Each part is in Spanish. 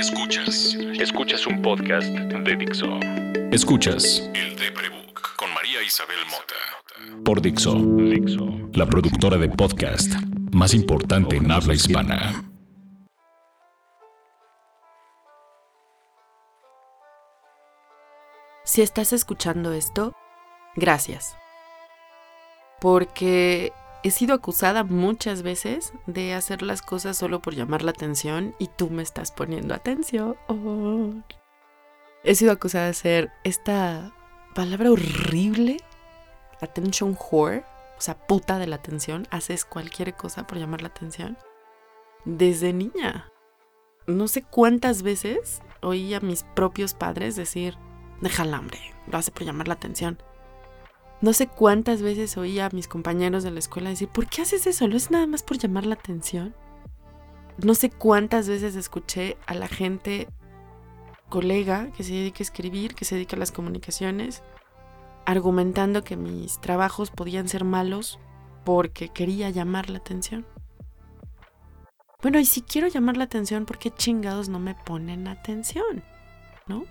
Escuchas. Escuchas un podcast de Dixo. Escuchas El Deprebook con María Isabel Mota. Por Dixo. Dixo. La productora de podcast más importante en habla hispana. Si estás escuchando esto, gracias. Porque he sido acusada muchas veces de hacer las cosas solo por llamar la atención y tú me estás poniendo atención. He sido acusada de ser esta palabra horrible, attention whore, o sea, puta de la atención. Haces cualquier cosa por llamar la atención. Desde niña. No sé cuántas veces oí a mis propios padres decir, deja el hambre, lo hace por llamar la atención. No sé cuántas veces oí a mis compañeros de la escuela decir, ¿por qué haces eso? ¿No es nada más por llamar la atención? No sé cuántas veces escuché a la gente, colega, que se dedica a escribir, que se dedica a las comunicaciones, argumentando que mis trabajos podían ser malos porque quería llamar la atención. Bueno, y si quiero llamar la atención, ¿por qué chingados no me ponen atención? ¿No?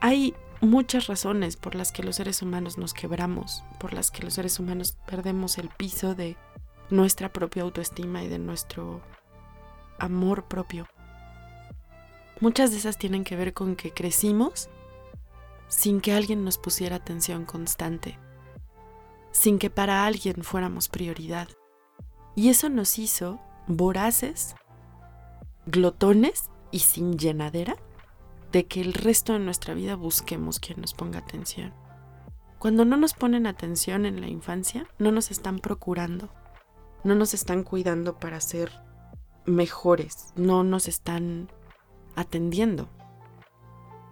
Hay muchas razones por las que los seres humanos nos quebramos, por las que los seres humanos perdemos el piso de nuestra propia autoestima y de nuestro amor propio. Muchas de esas tienen que ver con que crecimos sin que alguien nos pusiera atención constante, sin que para alguien fuéramos prioridad. Y eso nos hizo voraces, glotones y sin llenadera de que el resto de nuestra vida busquemos quien nos ponga atención. Cuando no nos ponen atención en la infancia, no nos están procurando, no nos están cuidando para ser mejores, no nos están atendiendo.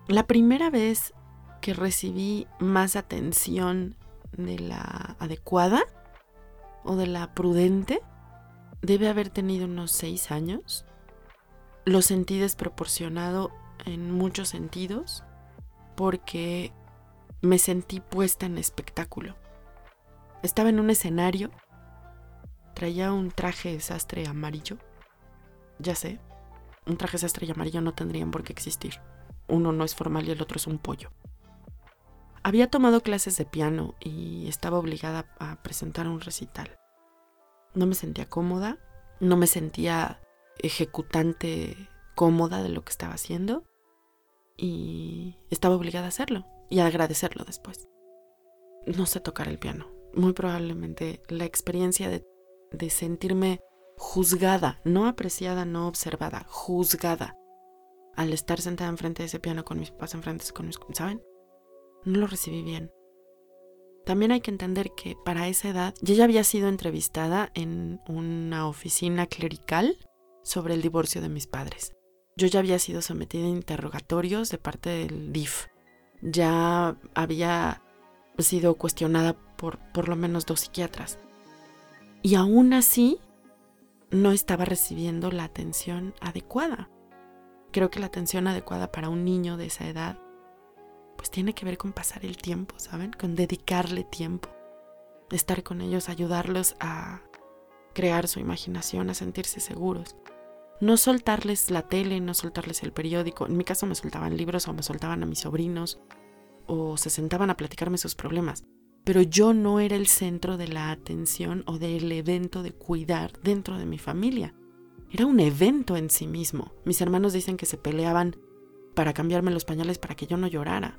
La primera vez que recibí más atención de la adecuada o de la prudente, debe haber tenido unos seis años. Lo sentí desproporcionado en muchos sentidos porque me sentí puesta en espectáculo. Estaba en un escenario, traía un traje de sastre amarillo. Ya sé, un traje de sastre amarillo no tendrían por qué existir. Uno no es formal y el otro es un pollo. Había tomado clases de piano y estaba obligada a presentar un recital. No me sentía cómoda, no me sentía ejecutante cómoda de lo que estaba haciendo y estaba obligada a hacerlo y a agradecerlo después. No sé tocar el piano. Muy probablemente la experiencia de, de sentirme juzgada, no apreciada, no observada, juzgada, al estar sentada enfrente de ese piano con mis papás enfrente, con mis, ¿saben? No lo recibí bien. También hay que entender que para esa edad yo ya había sido entrevistada en una oficina clerical sobre el divorcio de mis padres. Yo ya había sido sometida a interrogatorios de parte del DIF. Ya había sido cuestionada por por lo menos dos psiquiatras. Y aún así, no estaba recibiendo la atención adecuada. Creo que la atención adecuada para un niño de esa edad, pues tiene que ver con pasar el tiempo, ¿saben? Con dedicarle tiempo. Estar con ellos, ayudarlos a crear su imaginación, a sentirse seguros no soltarles la tele, no soltarles el periódico. En mi caso me soltaban libros o me soltaban a mis sobrinos o se sentaban a platicarme sus problemas. Pero yo no era el centro de la atención o del evento de cuidar dentro de mi familia. Era un evento en sí mismo. Mis hermanos dicen que se peleaban para cambiarme los pañales para que yo no llorara.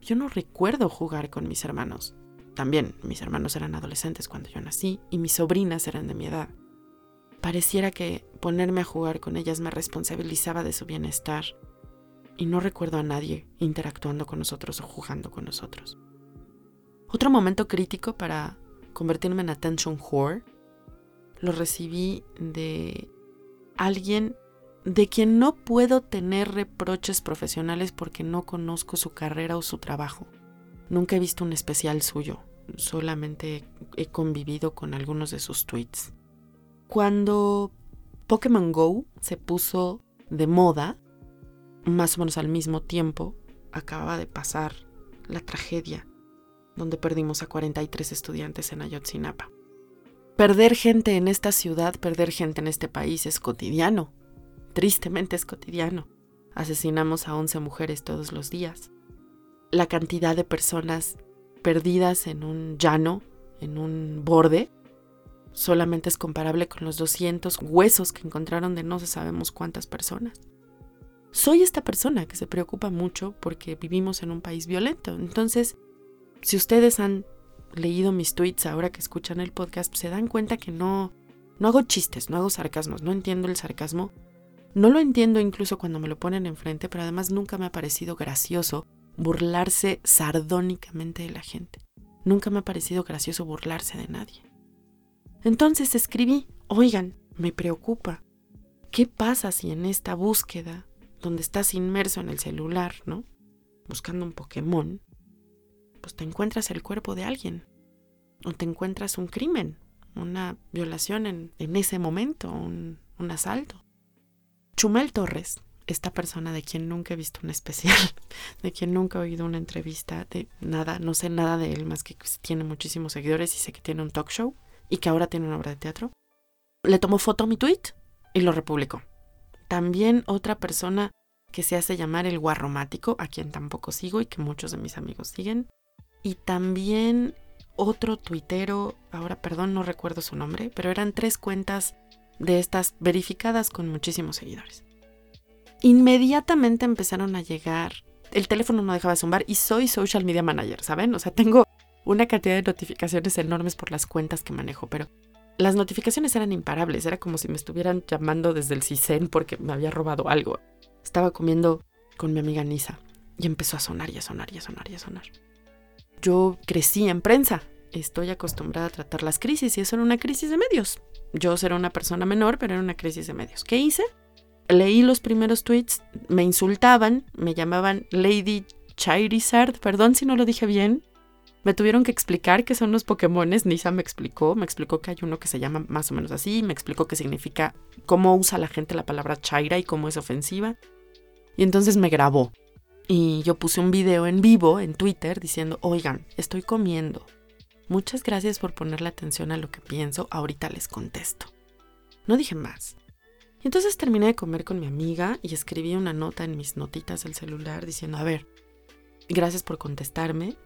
Yo no recuerdo jugar con mis hermanos. También mis hermanos eran adolescentes cuando yo nací y mis sobrinas eran de mi edad. Pareciera que ponerme a jugar con ellas me responsabilizaba de su bienestar y no recuerdo a nadie interactuando con nosotros o jugando con nosotros. Otro momento crítico para convertirme en attention whore lo recibí de alguien de quien no puedo tener reproches profesionales porque no conozco su carrera o su trabajo. Nunca he visto un especial suyo, solamente he convivido con algunos de sus tweets. Cuando Pokémon Go se puso de moda, más o menos al mismo tiempo, acababa de pasar la tragedia donde perdimos a 43 estudiantes en Ayotzinapa. Perder gente en esta ciudad, perder gente en este país es cotidiano. Tristemente es cotidiano. asesinamos a 11 mujeres todos los días. La cantidad de personas perdidas en un llano, en un borde, solamente es comparable con los 200 huesos que encontraron de no se sabemos cuántas personas. Soy esta persona que se preocupa mucho porque vivimos en un país violento. Entonces, si ustedes han leído mis tweets ahora que escuchan el podcast, se dan cuenta que no, no hago chistes, no hago sarcasmos, no entiendo el sarcasmo. No lo entiendo incluso cuando me lo ponen enfrente, pero además nunca me ha parecido gracioso burlarse sardónicamente de la gente. Nunca me ha parecido gracioso burlarse de nadie. Entonces escribí, oigan, me preocupa. ¿Qué pasa si en esta búsqueda, donde estás inmerso en el celular, ¿no? Buscando un Pokémon, pues te encuentras el cuerpo de alguien, o te encuentras un crimen, una violación en, ese momento, un, un asalto. Chumel Torres, esta persona de quien nunca he visto un especial, de quien nunca he oído una entrevista, de nada, no sé nada de él más que tiene muchísimos seguidores y sé que tiene un talk show y que ahora tiene una obra de teatro, le tomó foto a mi tweet y lo republicó. También otra persona que se hace llamar el guarromático, a quien tampoco sigo y que muchos de mis amigos siguen, y también otro tuitero, ahora perdón, no recuerdo su nombre, pero eran tres cuentas de estas verificadas con muchísimos seguidores. Inmediatamente empezaron a llegar, el teléfono no dejaba de zumbar y soy social media manager, ¿saben? O sea, tengo una cantidad de notificaciones enormes por las cuentas que manejo, pero las notificaciones eran imparables, era como si me estuvieran llamando desde el CISEN porque me había robado algo. Estaba comiendo con mi amiga Nisa y empezó a sonar y a sonar y a sonar y a sonar yo crecí en prensa. Estoy acostumbrada a tratar las crisis y eso era una crisis de medios. Yo era una persona menor, pero era una crisis de medios. ¿Qué hice? Leí los primeros tweets, me insultaban, me llamaban Lady Charizard, perdón si no lo dije bien. Me tuvieron que explicar qué son los Pokémones, Nisa me explicó, me explicó que hay uno que se llama más o menos así, me explicó qué significa, cómo usa la gente la palabra Chaira y cómo es ofensiva. Y entonces me grabó y yo puse un video en vivo en Twitter diciendo, oigan, estoy comiendo. Muchas gracias por ponerle atención a lo que pienso, ahorita les contesto. No dije más. Y entonces terminé de comer con mi amiga y escribí una nota en mis notitas del celular diciendo, a ver, gracias por contestarme.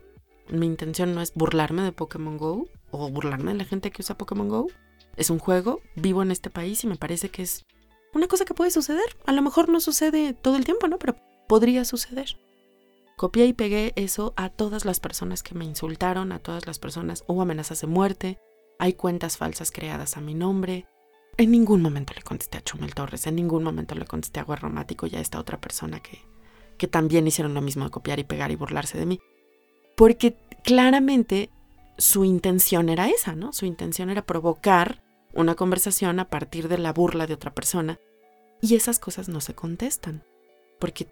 Mi intención no es burlarme de Pokémon Go o burlarme de la gente que usa Pokémon Go. Es un juego, vivo en este país y me parece que es una cosa que puede suceder. A lo mejor no sucede todo el tiempo, ¿no? Pero podría suceder. Copié y pegué eso a todas las personas que me insultaron, a todas las personas. Hubo amenazas de muerte, hay cuentas falsas creadas a mi nombre. En ningún momento le contesté a Chumel Torres, en ningún momento le contesté a Guarromático y a esta otra persona que, que también hicieron lo mismo de copiar y pegar y burlarse de mí. Porque claramente su intención era esa, ¿no? Su intención era provocar una conversación a partir de la burla de otra persona. Y esas cosas no se contestan. Porque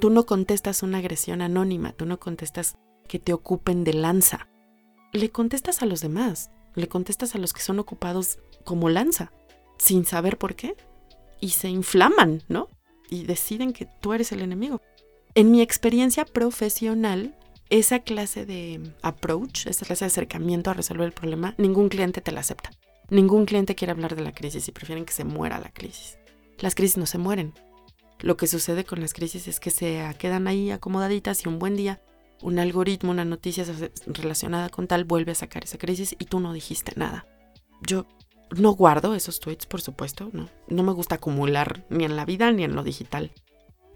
tú no contestas una agresión anónima, tú no contestas que te ocupen de lanza. Le contestas a los demás, le contestas a los que son ocupados como lanza, sin saber por qué. Y se inflaman, ¿no? Y deciden que tú eres el enemigo. En mi experiencia profesional, esa clase de approach, esa clase de acercamiento a resolver el problema, ningún cliente te la acepta. Ningún cliente quiere hablar de la crisis y prefieren que se muera la crisis. Las crisis no se mueren, lo que sucede con las crisis es que se quedan ahí acomodaditas y un buen día un algoritmo, una noticia relacionada con tal vuelve a sacar esa crisis y tú no dijiste nada. Yo no guardo esos tweets, por supuesto, no. No me gusta acumular ni en la vida ni en lo digital.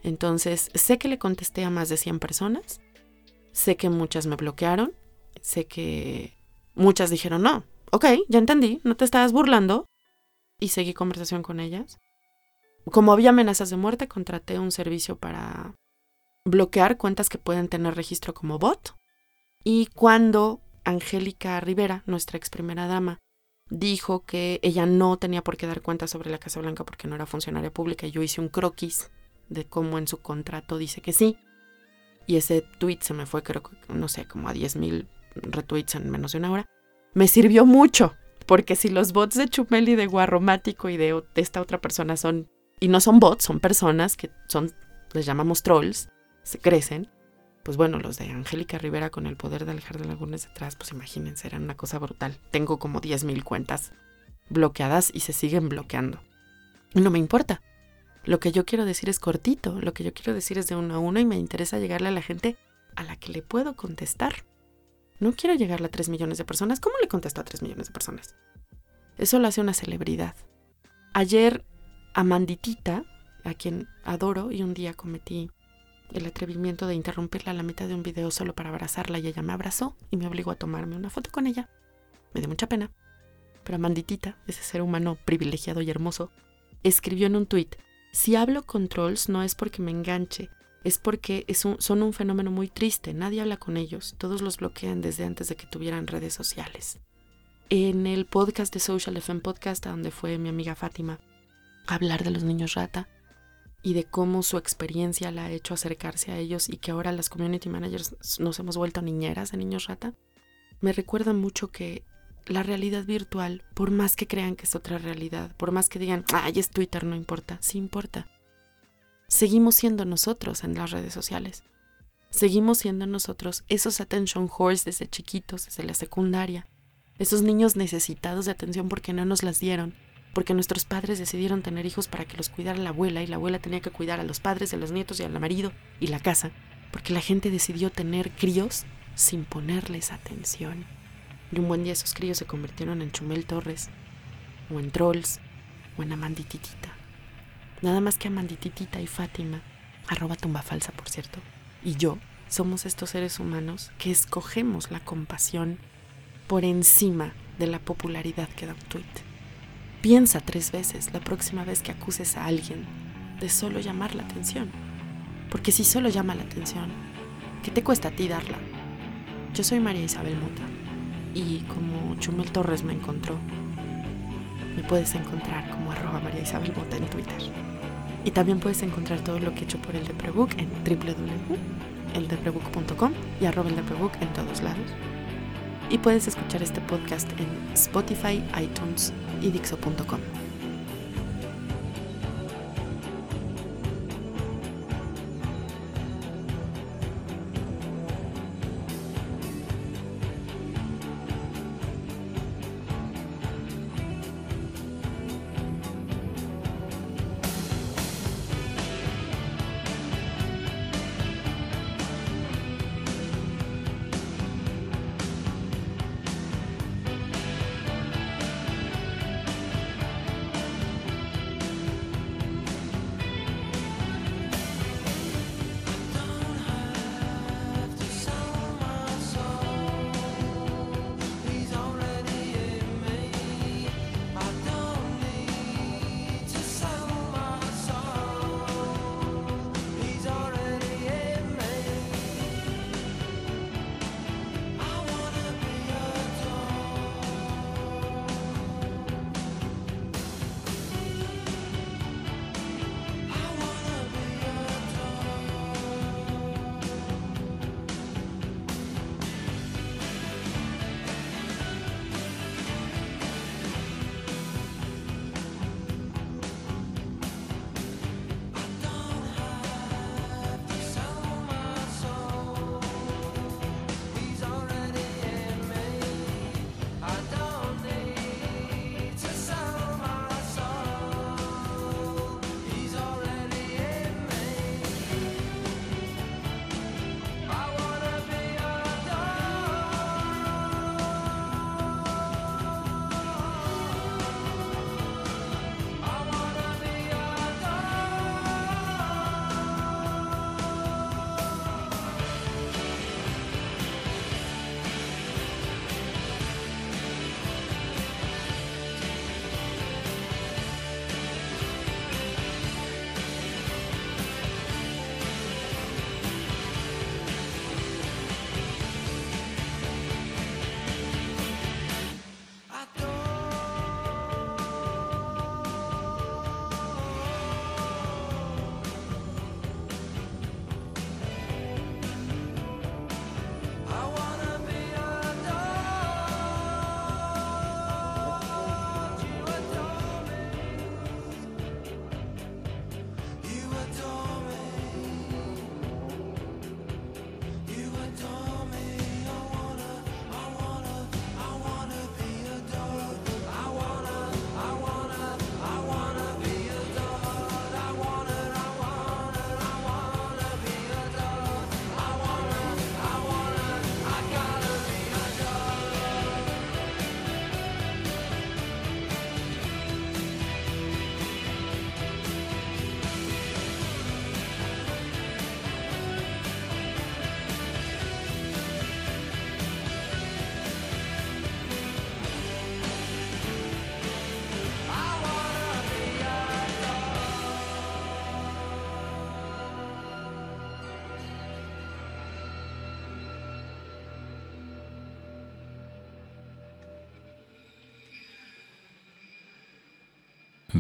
Entonces, sé que le contesté a más de 100 personas, sé que muchas me bloquearon, sé que muchas dijeron, no, ok, ya entendí, no te estabas burlando, y seguí conversación con ellas como había amenazas de muerte, contraté un servicio para bloquear cuentas que pueden tener registro como bot. Y cuando Angélica Rivera, nuestra ex primera dama, dijo que ella no tenía por qué dar cuenta sobre la Casa Blanca porque no era funcionaria pública, yo hice un croquis de cómo en su contrato dice que sí. Y ese tweet se me fue, creo que, no sé, como a 10.000 retweets en menos de una hora. Me sirvió mucho, porque si los bots de Chumel y de Guarromático y de esta otra persona son y no son bots, son personas que son, les llamamos trolls, se crecen. Pues bueno, los de Angélica Rivera con el poder de alejar de lagunas detrás, pues imagínense, eran una cosa brutal. Tengo como 10.000 cuentas bloqueadas y se siguen bloqueando. No me importa. Lo que yo quiero decir es cortito, lo que yo quiero decir es de uno a uno y me interesa llegarle a la gente a la que le puedo contestar. No quiero llegarle a tres millones de personas. ¿Cómo le contesto a tres millones de personas? Eso lo hace una celebridad. Ayer, Amanditita, a quien adoro y un día cometí el atrevimiento de interrumpirla a la mitad de un video solo para abrazarla y ella me abrazó y me obligó a tomarme una foto con ella. Me dio mucha pena. Pero Amanditita, ese ser humano privilegiado y hermoso, escribió en un tuit, si hablo con trolls no es porque me enganche, es porque son un fenómeno muy triste, nadie habla con ellos, todos los bloquean desde antes de que tuvieran redes sociales. En el podcast de Social FM Podcast, donde fue mi amiga Fátima hablar de los niños rata y de cómo su experiencia la ha hecho acercarse a ellos y que ahora las community managers nos hemos vuelto niñeras de niños rata, me recuerda mucho que la realidad virtual, por más que crean que es otra realidad, por más que digan, ay, es Twitter, no importa, sí importa seguimos siendo nosotros en las redes sociales. Seguimos siendo nosotros esos attention whores desde chiquitos, desde la secundaria. Esos niños necesitados de atención porque no nos las dieron, porque nuestros padres decidieron tener hijos para que los cuidara la abuela y la abuela tenía que cuidar a los padres, a los nietos y al marido y la casa, porque la gente decidió tener críos sin ponerles atención. Y un buen día esos críos se convirtieron en Chumel Torres, o en Trolls, o en Amandititita. Nada más que Amandititita y Fátima, arroba tumba falsa por cierto, y yo somos estos seres humanos que escogemos la compasión por encima de la popularidad que da un tweet. Piensa tres veces la próxima vez que acuses a alguien de solo llamar la atención. Porque si solo llama la atención, ¿qué te cuesta a ti darla? Yo soy María Isabel Mota y como Chumel Torres me encontró, me puedes encontrar como arroba María Isabel Mota en Twitter. Y también puedes encontrar todo lo que he hecho por el Deprebook en www.eldeprebook.com y arroba el Deprebook en todos lados. Y puedes escuchar este podcast en Spotify, iTunes y Dixo.com.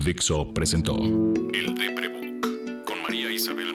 Dixo presentó El Deprebook con María Isabel.